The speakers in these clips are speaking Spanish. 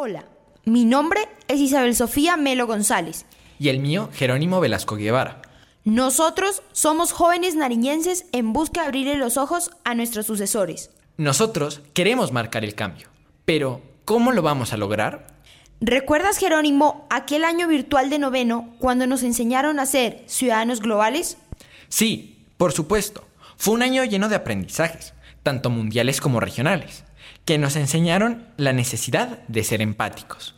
Hola, mi nombre es Isabel Sofía Melo González. Y el mío, Jerónimo Velasco Guevara. Nosotros somos jóvenes nariñenses en busca de abrirle los ojos a nuestros sucesores. Nosotros queremos marcar el cambio, pero ¿cómo lo vamos a lograr? ¿Recuerdas, Jerónimo, aquel año virtual de noveno cuando nos enseñaron a ser ciudadanos globales? Sí, por supuesto. Fue un año lleno de aprendizajes, tanto mundiales como regionales, que nos enseñaron la necesidad de ser empáticos.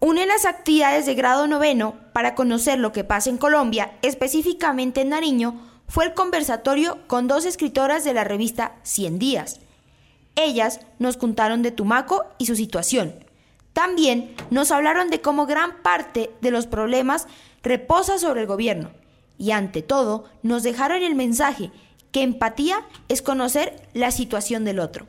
Una de las actividades de grado noveno para conocer lo que pasa en Colombia, específicamente en Nariño, fue el conversatorio con dos escritoras de la revista Cien Días. Ellas nos contaron de Tumaco y su situación. También nos hablaron de cómo gran parte de los problemas reposa sobre el gobierno. Y ante todo, nos dejaron el mensaje que empatía es conocer la situación del otro.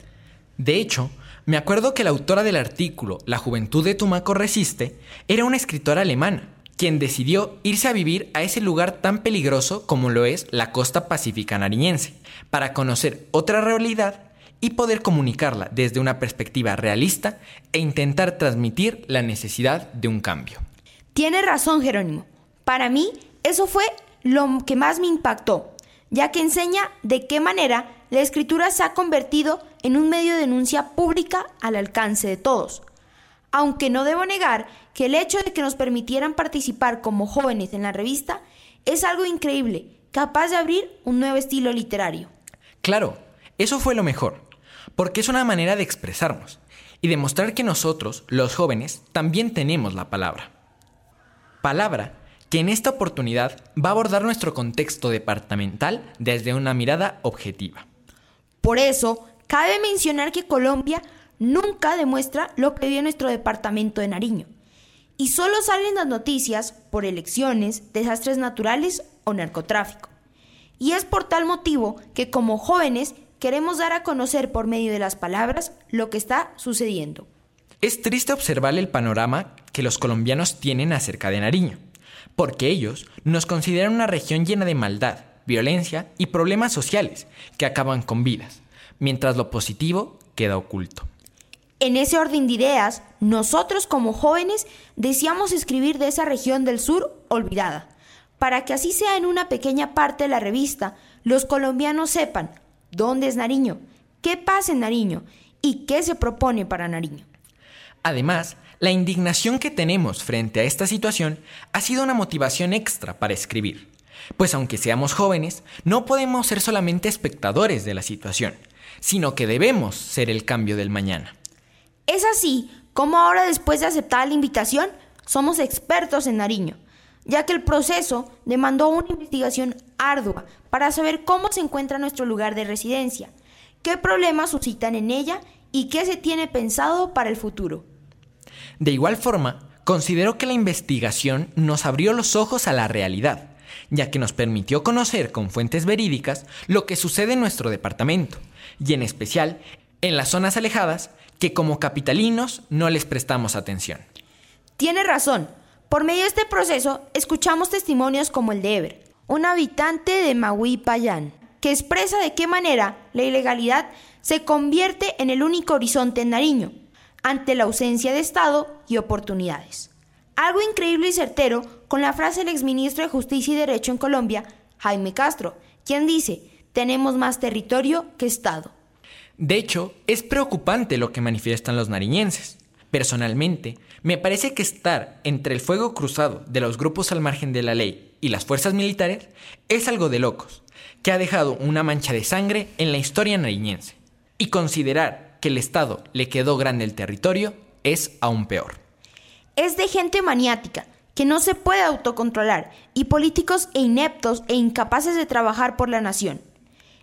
De hecho, me acuerdo que la autora del artículo La juventud de Tumaco resiste era una escritora alemana, quien decidió irse a vivir a ese lugar tan peligroso como lo es la costa pacífica nariñense, para conocer otra realidad y poder comunicarla desde una perspectiva realista e intentar transmitir la necesidad de un cambio. Tiene razón, Jerónimo. Para mí, eso fue lo que más me impactó ya que enseña de qué manera la escritura se ha convertido en un medio de denuncia pública al alcance de todos. Aunque no debo negar que el hecho de que nos permitieran participar como jóvenes en la revista es algo increíble, capaz de abrir un nuevo estilo literario. Claro, eso fue lo mejor, porque es una manera de expresarnos y demostrar que nosotros, los jóvenes, también tenemos la palabra. Palabra que en esta oportunidad va a abordar nuestro contexto departamental desde una mirada objetiva. Por eso, cabe mencionar que Colombia nunca demuestra lo que vive nuestro departamento de Nariño. Y solo salen las noticias por elecciones, desastres naturales o narcotráfico. Y es por tal motivo que como jóvenes queremos dar a conocer por medio de las palabras lo que está sucediendo. Es triste observar el panorama que los colombianos tienen acerca de Nariño porque ellos nos consideran una región llena de maldad, violencia y problemas sociales que acaban con vidas, mientras lo positivo queda oculto. En ese orden de ideas, nosotros como jóvenes deseamos escribir de esa región del sur olvidada, para que así sea en una pequeña parte de la revista, los colombianos sepan dónde es Nariño, qué pasa en Nariño y qué se propone para Nariño. Además, la indignación que tenemos frente a esta situación ha sido una motivación extra para escribir, pues aunque seamos jóvenes, no podemos ser solamente espectadores de la situación, sino que debemos ser el cambio del mañana. Es así como ahora después de aceptar la invitación, somos expertos en Nariño, ya que el proceso demandó una investigación ardua para saber cómo se encuentra nuestro lugar de residencia, qué problemas suscitan en ella y qué se tiene pensado para el futuro. De igual forma, considero que la investigación nos abrió los ojos a la realidad, ya que nos permitió conocer con fuentes verídicas lo que sucede en nuestro departamento, y en especial en las zonas alejadas que como capitalinos no les prestamos atención. Tiene razón. Por medio de este proceso escuchamos testimonios como el de Ever, un habitante de Maui Payán, que expresa de qué manera la ilegalidad se convierte en el único horizonte en Nariño, ante la ausencia de Estado y oportunidades. Algo increíble y certero con la frase del exministro de Justicia y Derecho en Colombia, Jaime Castro, quien dice, tenemos más territorio que Estado. De hecho, es preocupante lo que manifiestan los nariñenses. Personalmente, me parece que estar entre el fuego cruzado de los grupos al margen de la ley y las fuerzas militares es algo de locos, que ha dejado una mancha de sangre en la historia nariñense. Y considerar que el Estado le quedó grande el territorio es aún peor. Es de gente maniática, que no se puede autocontrolar, y políticos e ineptos e incapaces de trabajar por la nación.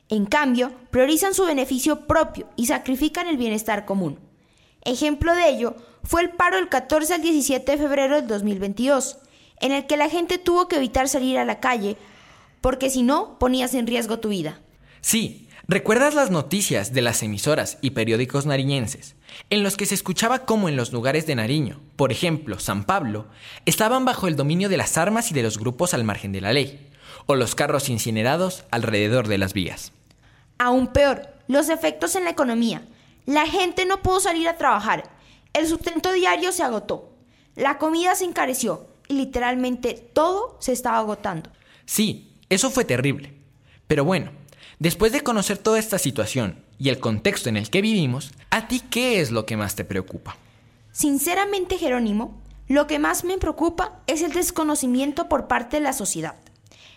En cambio, priorizan su beneficio propio y sacrifican el bienestar común. Ejemplo de ello fue el paro del 14 al 17 de febrero del 2022, en el que la gente tuvo que evitar salir a la calle porque si no ponías en riesgo tu vida. Sí, ¿Recuerdas las noticias de las emisoras y periódicos nariñenses, en los que se escuchaba cómo en los lugares de Nariño, por ejemplo San Pablo, estaban bajo el dominio de las armas y de los grupos al margen de la ley, o los carros incinerados alrededor de las vías? Aún peor, los efectos en la economía. La gente no pudo salir a trabajar. El sustento diario se agotó, la comida se encareció y literalmente todo se estaba agotando. Sí, eso fue terrible. Pero bueno, después de conocer toda esta situación y el contexto en el que vivimos, ¿a ti qué es lo que más te preocupa? Sinceramente, Jerónimo, lo que más me preocupa es el desconocimiento por parte de la sociedad,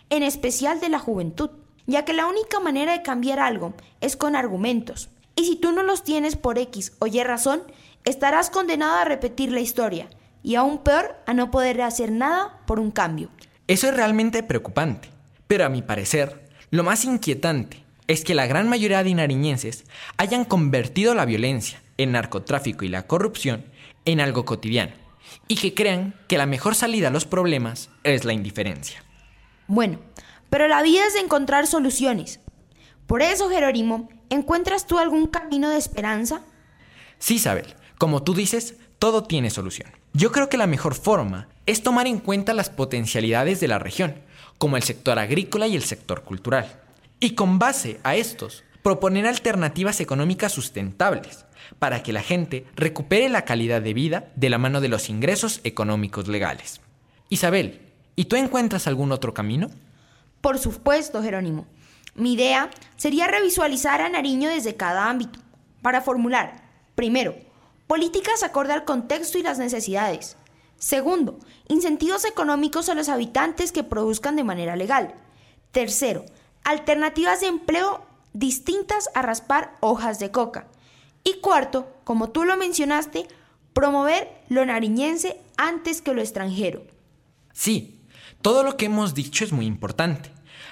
en especial de la juventud, ya que la única manera de cambiar algo es con argumentos, y si tú no los tienes por X o Y razón, estarás condenado a repetir la historia, y aún peor, a no poder hacer nada por un cambio. Eso es realmente preocupante, pero a mi parecer, lo más inquietante es que la gran mayoría de nariñenses hayan convertido la violencia, el narcotráfico y la corrupción en algo cotidiano, y que crean que la mejor salida a los problemas es la indiferencia. Bueno, pero la vida es de encontrar soluciones. Por eso, Jerónimo, ¿encuentras tú algún camino de esperanza? Sí, Isabel, como tú dices, todo tiene solución. Yo creo que la mejor forma es tomar en cuenta las potencialidades de la región, como el sector agrícola y el sector cultural. Y con base a estos, proponer alternativas económicas sustentables para que la gente recupere la calidad de vida de la mano de los ingresos económicos legales. Isabel, ¿y tú encuentras algún otro camino? Por supuesto, Jerónimo. Mi idea sería revisualizar a Nariño desde cada ámbito, para formular, primero, políticas acorde al contexto y las necesidades. Segundo, incentivos económicos a los habitantes que produzcan de manera legal. Tercero, alternativas de empleo distintas a raspar hojas de coca. Y cuarto, como tú lo mencionaste, promover lo nariñense antes que lo extranjero. Sí, todo lo que hemos dicho es muy importante,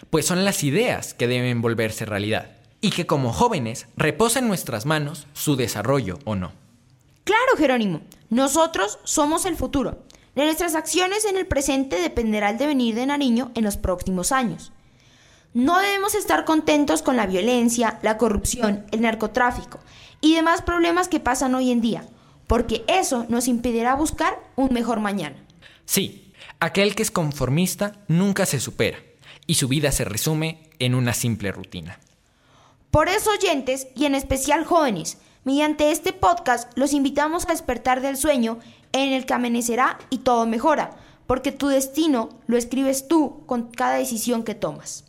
pues son las ideas que deben volverse realidad y que como jóvenes reposa en nuestras manos su desarrollo o no. Claro, Jerónimo, nosotros somos el futuro. De nuestras acciones en el presente dependerá el devenir de Nariño en los próximos años. No debemos estar contentos con la violencia, la corrupción, el narcotráfico y demás problemas que pasan hoy en día, porque eso nos impedirá buscar un mejor mañana. Sí, aquel que es conformista nunca se supera y su vida se resume en una simple rutina. Por eso, oyentes, y en especial jóvenes, mediante este podcast los invitamos a despertar del sueño en el que amanecerá y todo mejora, porque tu destino lo escribes tú con cada decisión que tomas.